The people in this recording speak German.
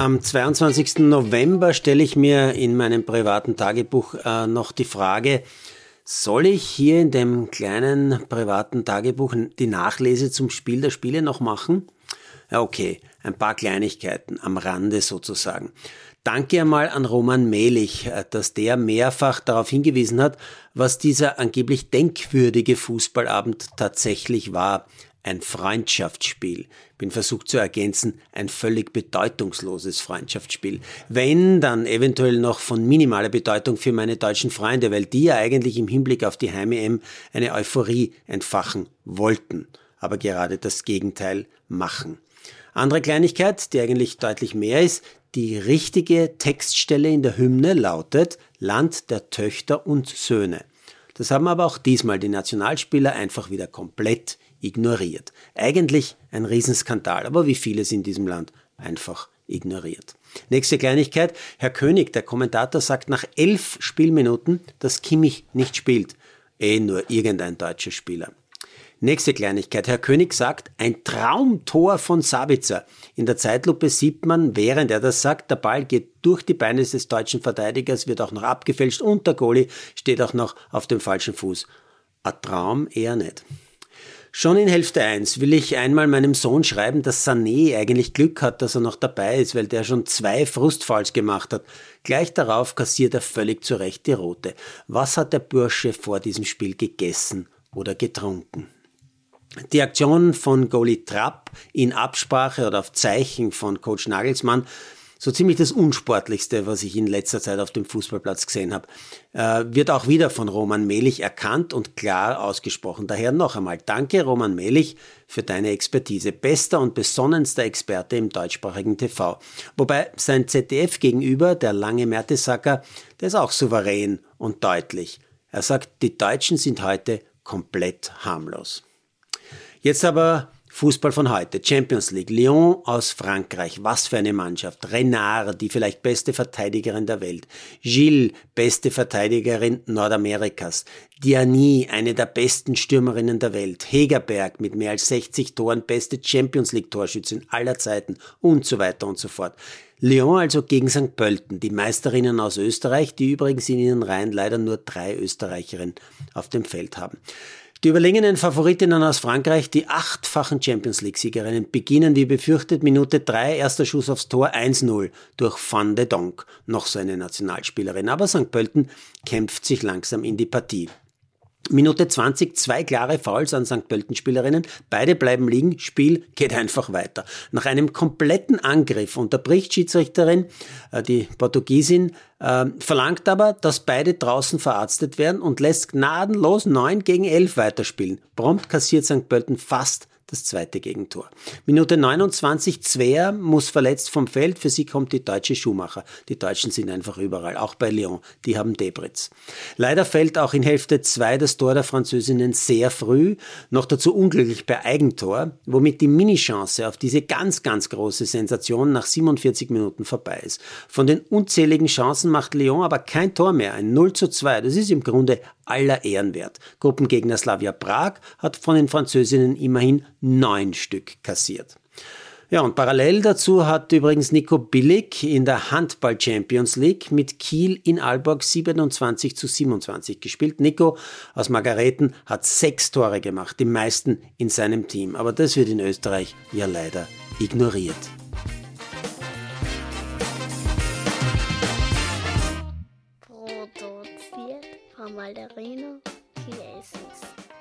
Am 22. November stelle ich mir in meinem privaten Tagebuch äh, noch die Frage, soll ich hier in dem kleinen privaten Tagebuch die Nachlese zum Spiel der Spiele noch machen? Okay, ein paar Kleinigkeiten am Rande sozusagen. Danke einmal an Roman Mehlich, äh, dass der mehrfach darauf hingewiesen hat, was dieser angeblich denkwürdige Fußballabend tatsächlich war. Ein Freundschaftsspiel. Bin versucht zu ergänzen, ein völlig bedeutungsloses Freundschaftsspiel. Wenn, dann eventuell noch von minimaler Bedeutung für meine deutschen Freunde, weil die ja eigentlich im Hinblick auf die Heim-EM eine Euphorie entfachen wollten, aber gerade das Gegenteil machen. Andere Kleinigkeit, die eigentlich deutlich mehr ist, die richtige Textstelle in der Hymne lautet Land der Töchter und Söhne. Das haben aber auch diesmal die Nationalspieler einfach wieder komplett ignoriert. Eigentlich ein Riesenskandal, aber wie vieles in diesem Land einfach ignoriert. Nächste Kleinigkeit. Herr König, der Kommentator, sagt nach elf Spielminuten, dass Kimmich nicht spielt. Eh nur irgendein deutscher Spieler. Nächste Kleinigkeit. Herr König sagt, ein Traumtor von Sabitzer. In der Zeitlupe sieht man, während er das sagt, der Ball geht durch die Beine des deutschen Verteidigers, wird auch noch abgefälscht und der Goalie steht auch noch auf dem falschen Fuß. Ein Traum eher nicht. Schon in Hälfte 1 will ich einmal meinem Sohn schreiben, dass Sané eigentlich Glück hat, dass er noch dabei ist, weil der schon zwei Frustfalls gemacht hat. Gleich darauf kassiert er völlig zurecht die rote. Was hat der Bursche vor diesem Spiel gegessen oder getrunken? Die Aktion von Goalie Trapp in Absprache oder auf Zeichen von Coach Nagelsmann so ziemlich das Unsportlichste, was ich in letzter Zeit auf dem Fußballplatz gesehen habe, äh, wird auch wieder von Roman Mehlich erkannt und klar ausgesprochen. Daher noch einmal danke Roman Mehlich für deine Expertise. Bester und besonnenster Experte im deutschsprachigen TV. Wobei sein ZDF gegenüber, der lange Mertesacker, der ist auch souverän und deutlich. Er sagt, die Deutschen sind heute komplett harmlos. Jetzt aber Fußball von heute. Champions League. Lyon aus Frankreich. Was für eine Mannschaft. Renard, die vielleicht beste Verteidigerin der Welt. Gilles, beste Verteidigerin Nordamerikas. Diani, eine der besten Stürmerinnen der Welt. Hegerberg mit mehr als 60 Toren, beste Champions League Torschützin aller Zeiten und so weiter und so fort. Lyon also gegen St. Pölten, die Meisterinnen aus Österreich, die übrigens in ihren Reihen leider nur drei Österreicherinnen auf dem Feld haben. Die überlegenen Favoritinnen aus Frankreich, die achtfachen Champions League-Siegerinnen, beginnen wie befürchtet Minute 3, erster Schuss aufs Tor 1-0 durch Van de Donk, noch so eine Nationalspielerin. Aber St. Pölten kämpft sich langsam in die Partie. Minute 20, zwei klare Fouls an St. Pölten-Spielerinnen. Beide bleiben liegen. Spiel geht einfach weiter. Nach einem kompletten Angriff unterbricht Schiedsrichterin, äh, die Portugiesin, äh, verlangt aber, dass beide draußen verarztet werden und lässt gnadenlos 9 gegen 11 weiterspielen. Prompt kassiert St. Pölten fast das zweite Gegentor. Minute 29, Zwer muss verletzt vom Feld, für sie kommt die deutsche Schuhmacher. Die Deutschen sind einfach überall, auch bei Lyon, die haben Debritz. Leider fällt auch in Hälfte 2 das Tor der Französinnen sehr früh, noch dazu unglücklich per Eigentor, womit die Minichance auf diese ganz, ganz große Sensation nach 47 Minuten vorbei ist. Von den unzähligen Chancen macht Lyon aber kein Tor mehr, ein 0 zu 2. Das ist im Grunde aller Ehren wert. Gruppengegner Slavia Prag hat von den Französinnen immerhin neun Stück kassiert. Ja, und parallel dazu hat übrigens Nico Billig in der Handball Champions League mit Kiel in Aalborg 27 zu 27 gespielt. Nico aus Margareten hat sechs Tore gemacht, die meisten in seinem Team. Aber das wird in Österreich ja leider ignoriert. Produziert von Malderino Chiesens.